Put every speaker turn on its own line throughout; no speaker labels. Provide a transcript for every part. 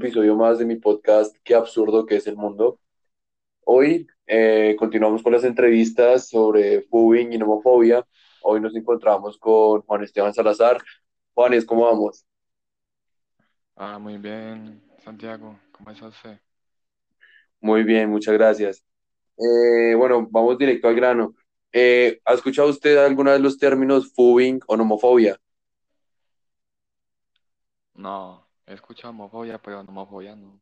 episodio más de mi podcast Qué absurdo que es el mundo. Hoy eh, continuamos con las entrevistas sobre bullying y nomofobia. Hoy nos encontramos con Juan Esteban Salazar. Juanes, ¿cómo vamos?
Ah, muy bien, Santiago, ¿cómo está usted?
Muy bien, muchas gracias. Eh, bueno, vamos directo al grano. Eh, ¿ha escuchado usted alguna vez los términos bullying o nomofobia?
No, he escuchado homofobia, pero nomofobia no.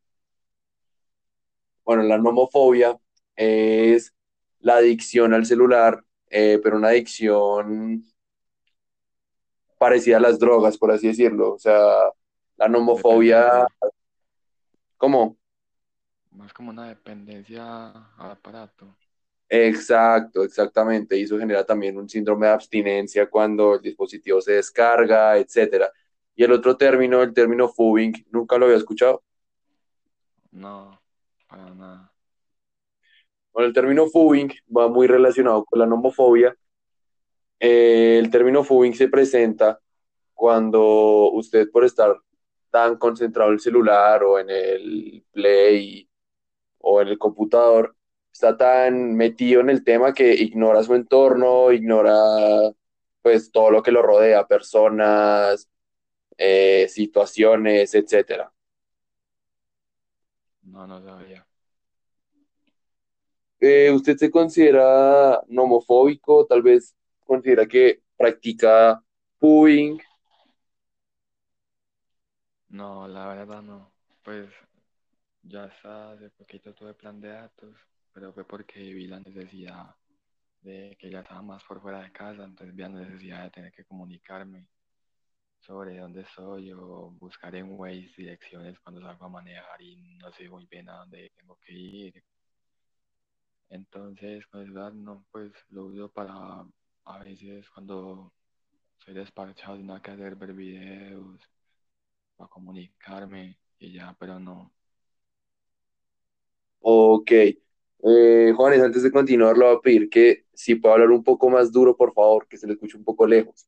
Bueno, la nomofobia es la adicción al celular, eh, pero una adicción parecida a las drogas, por así decirlo. O sea, la nomofobia, ¿cómo?
más como una dependencia al aparato.
Exacto, exactamente. Y eso genera también un síndrome de abstinencia cuando el dispositivo se descarga, etcétera. Y el otro término, el término fubbing, nunca lo había escuchado.
No, para nada.
Bueno, el término fubbing va muy relacionado con la nomofobia. Eh, el término fubbing se presenta cuando usted por estar tan concentrado en el celular o en el play o en el computador, está tan metido en el tema que ignora su entorno, ignora pues todo lo que lo rodea, personas, eh, situaciones, etcétera.
No, no sabía.
Eh, ¿usted se considera nomofóbico? Tal vez considera que practica bullying.
No, la verdad no. Pues ya hasta hace poquito tuve plan de datos, pero fue porque vi la necesidad de que ya estaba más por fuera de casa, entonces vi la necesidad de tener que comunicarme sobre dónde soy o buscar en Waze direcciones cuando salgo a manejar y no sé muy bien a dónde tengo que ir. Entonces, con el celular no, pues lo uso para a veces cuando soy desparchado y nada que hacer, ver videos, para comunicarme y ya, pero no.
Ok. Eh, Juanes, antes de continuar, le voy a pedir que si puede hablar un poco más duro, por favor, que se le escuche un poco lejos.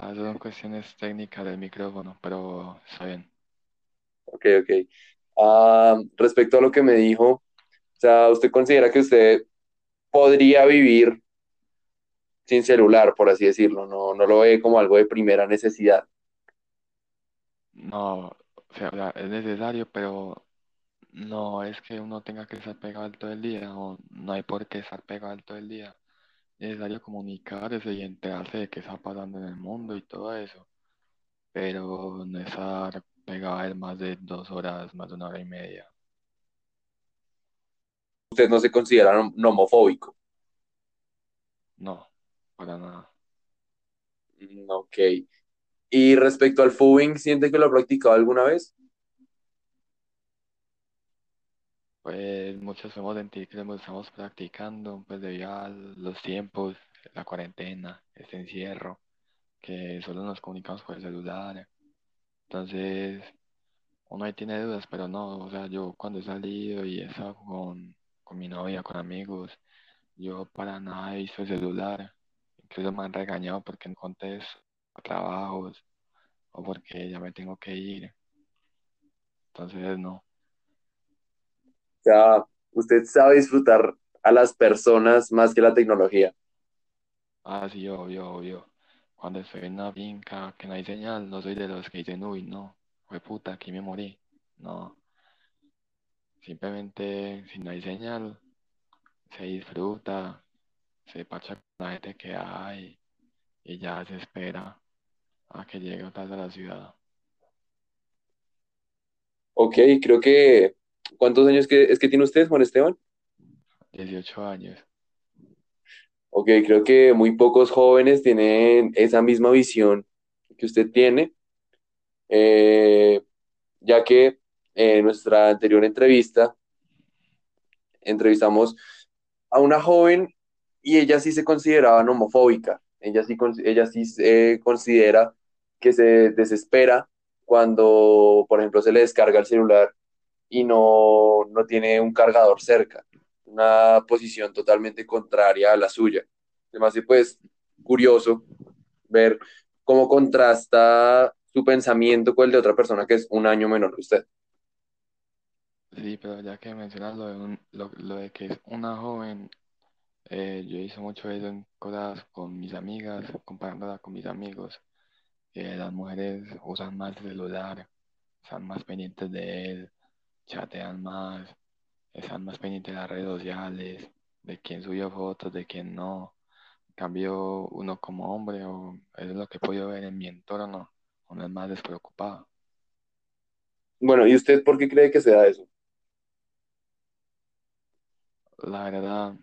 Ah, son cuestiones técnicas del micrófono, pero está bien.
Ok, ok. Ah, respecto a lo que me dijo, o sea, ¿usted considera que usted podría vivir sin celular, por así decirlo? No, no lo ve como algo de primera necesidad.
No, o sea, o sea, es necesario, pero no es que uno tenga que estar pegado todo el día, o no hay por qué estar pegado todo el día. Es necesario comunicarse y enterarse de qué está pasando en el mundo y todo eso, pero no estar pegado a él más de dos horas, más de una hora y media.
Usted no se considera nomofóbico.
No, para nada.
Mm, Ok. Y respecto al fubbing, ¿siente que lo ha practicado alguna vez?
Pues muchos podemos sentir que estamos practicando, pues debido a los tiempos, la cuarentena, este encierro, que solo nos comunicamos por el celular. Entonces, uno ahí tiene dudas, pero no, o sea, yo cuando he salido y he estado con, con mi novia, con amigos, yo para nada he visto el celular. Incluso me han regañado porque no contesto a trabajos o porque ya me tengo que ir. Entonces, no.
Sea, usted sabe disfrutar a las personas más que la tecnología.
Ah, sí, obvio, obvio. Cuando estoy en una finca que no hay señal, no soy de los que dicen, uy, no, fue puta, aquí me morí. No, simplemente si no hay señal, se disfruta, se parcha con la gente que hay y ya se espera a que llegue otra vez a la ciudad.
Ok, creo que... ¿Cuántos años que, es que tiene usted, Juan Esteban?
18 años.
Ok, creo que muy pocos jóvenes tienen esa misma visión que usted tiene, eh, ya que en nuestra anterior entrevista entrevistamos a una joven y ella sí se consideraba homofóbica. Ella sí, ella sí se considera que se desespera cuando, por ejemplo, se le descarga el celular y no, no tiene un cargador cerca. Una posición totalmente contraria a la suya. Además, pues, curioso ver cómo contrasta su pensamiento con el de otra persona que es un año menor que usted.
Sí, pero ya que mencionas lo de, un- lo, lo de que es una joven, eh, yo hice mucho eso en cosas con mis amigas, comparándola con mis amigos. Eh, las mujeres usan más el celular, están más pendientes de él, chatean más, están más pendientes de las redes sociales, de quién subió fotos, de quién no. En cambio, uno como hombre, o eso es lo que he podido ver en mi entorno, uno es más despreocupado.
Bueno, ¿y usted por qué cree que sea eso?
La verdad,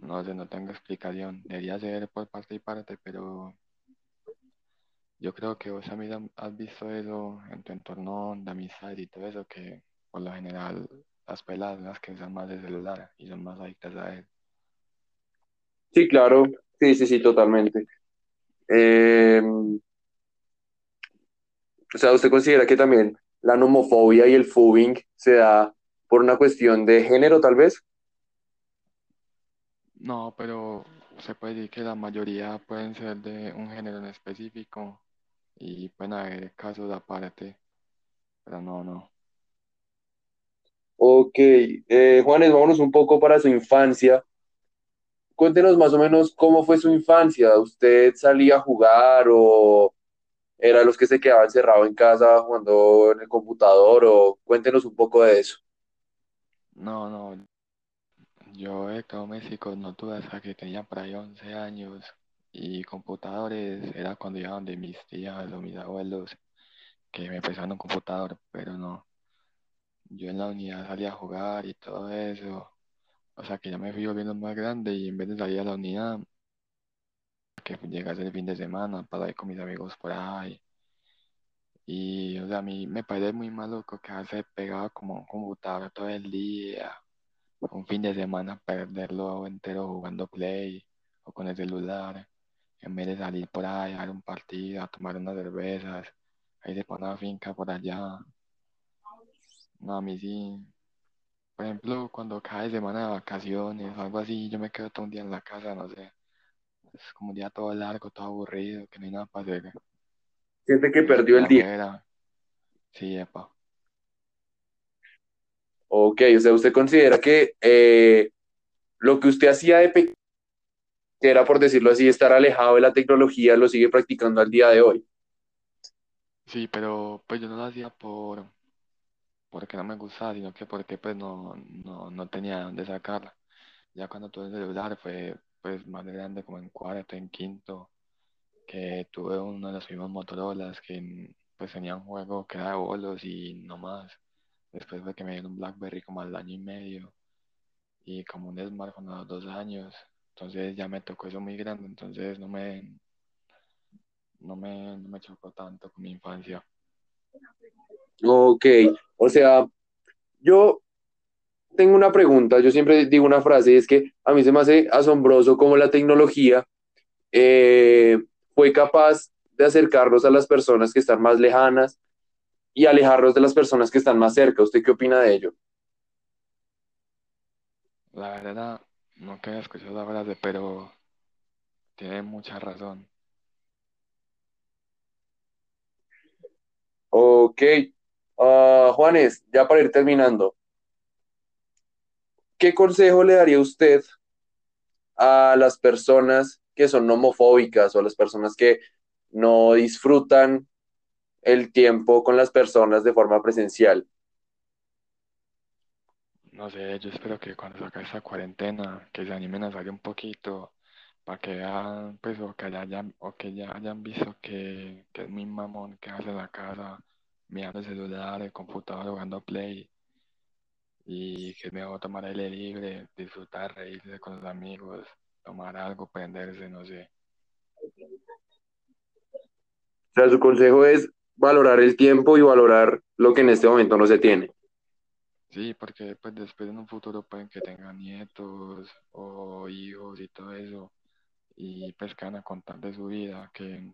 no sé, no tengo explicación. Debería ser por parte y parte, pero yo creo que vos también has visto eso en tu entorno de amistad y todo eso, que por lo general las peladas las que usan más el celular y son más adictas a él.
Sí, claro, sí, sí, sí, totalmente. Eh, o sea, ¿usted considera que también la nomofobia y el phobing se da por una cuestión de género, tal vez?
No, pero se puede decir que la mayoría pueden ser de un género en específico y pueden haber casos aparte, pero no, no.
Ok, eh, Juanes, vámonos un poco para su infancia. Cuéntenos más o menos cómo fue su infancia. ¿Usted salía a jugar o era los que se quedaba encerrado en casa jugando en el computador? O cuéntenos un poco de eso.
No, no, yo de domésticos no tuve hasta que tenía por ahí 11 años y computadores era cuando iba donde mis tías o mis abuelos que me prestaban un computador, pero no. Yo en la unidad salía a jugar y todo eso. O sea que ya me fui volviendo más grande y en vez de salir a la unidad, que llegase el fin de semana para ir con mis amigos por ahí. Y, o sea, a mí me parece muy maluco que se pegaba como a un computador todo el día, un fin de semana perderlo entero jugando Play o con el celular, en vez de salir por ahí a dar un partido, a tomar unas cervezas, ahí se pone una finca por allá. No, a mí sí. Por ejemplo, cuando cae semana de vacaciones o algo así, yo me quedo todo un día en la casa, no sé. Es como un día todo largo, todo aburrido, que no hay nada para hacer.
Siente que perdió el día.
afuera. Sí, epa.
Ok, o sea, ¿usted considera que eh, lo que usted hacía de pequeño, que era por decirlo así, estar alejado de la tecnología, lo sigue practicando al día de hoy?
Sí, pero pues yo no lo hacía por porque no me gustaba, sino que porque pues no, no, no tenía dónde sacarla. Ya cuando tuve el celular fue pues más grande, como en cuarto, en quinto, que tuve uno de los mismos Motorolas que pues tenía un juego que era de bolos y no más. Después fue que me dieron un BlackBerry como al año y medio y como un smartphone a los dos años. Entonces ya me tocó eso muy grande, entonces no me, no me, no me chocó tanto con mi infancia.
Ok, o sea, yo tengo una pregunta, yo siempre digo una frase, y es que a mí se me hace asombroso cómo la tecnología eh, fue capaz de acercarnos a las personas que están más lejanas y alejarnos de las personas que están más cerca. ¿Usted qué opina de ello?
La verdad, no quería escuchar la frase, pero tiene mucha razón.
Ok, Ah, Juanes, ya para ir terminando, ¿qué consejo le daría usted a las personas que son homofóbicas o a las personas que no disfrutan el tiempo con las personas de forma presencial?
No sé, yo espero que cuando saque esta cuarentena, que se animen a salir un poquito, para que vean, pues, o que ya hayan, o que ya hayan visto que, que es muy mamón que hace la casa, mirando el celular, el computador, jugando Play, y que es mejor tomar aire libre, disfrutar, reírse con los amigos, tomar algo, prenderse, no sé.
O sea, su consejo es valorar el tiempo y valorar lo que en este momento no se tiene.
Sí, porque pues después en un futuro pueden que tengan nietos o hijos y todo eso, y pues que van a contar de su vida, que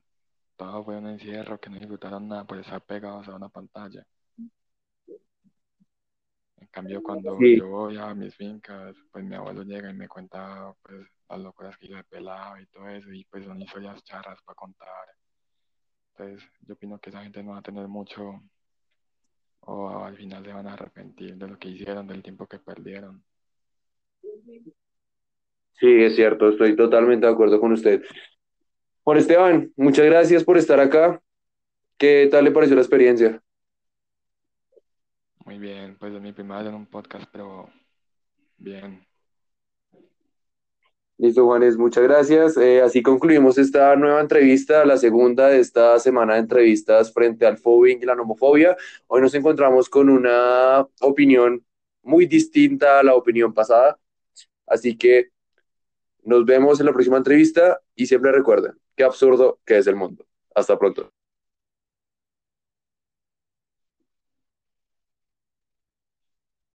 todo fue un encierro, que no disfrutaron nada por estar pegados a una pantalla. En cambio, cuando
Sí.
yo voy a mis fincas, pues mi abuelo llega y me cuenta pues las locuras que hizo de pelado y todo eso, y pues son historias charras para contar. Entonces, yo opino que esa gente no va a tener mucho o al final se van a arrepentir de lo que hicieron, del tiempo que perdieron.
Sí, es cierto, estoy totalmente de acuerdo con usted. Juan Esteban, muchas gracias por estar acá. ¿Qué tal le pareció la experiencia?
Muy bien, pues es mi primera vez en un podcast, pero bien.
Listo, Juanes, muchas gracias. Eh, así concluimos esta nueva entrevista, la segunda de esta semana de entrevistas frente al phobing y la nomofobia. Hoy nos encontramos con una opinión muy distinta a la opinión pasada. Así que nos vemos en la próxima entrevista y siempre recuerden qué absurdo que es el mundo. Hasta pronto.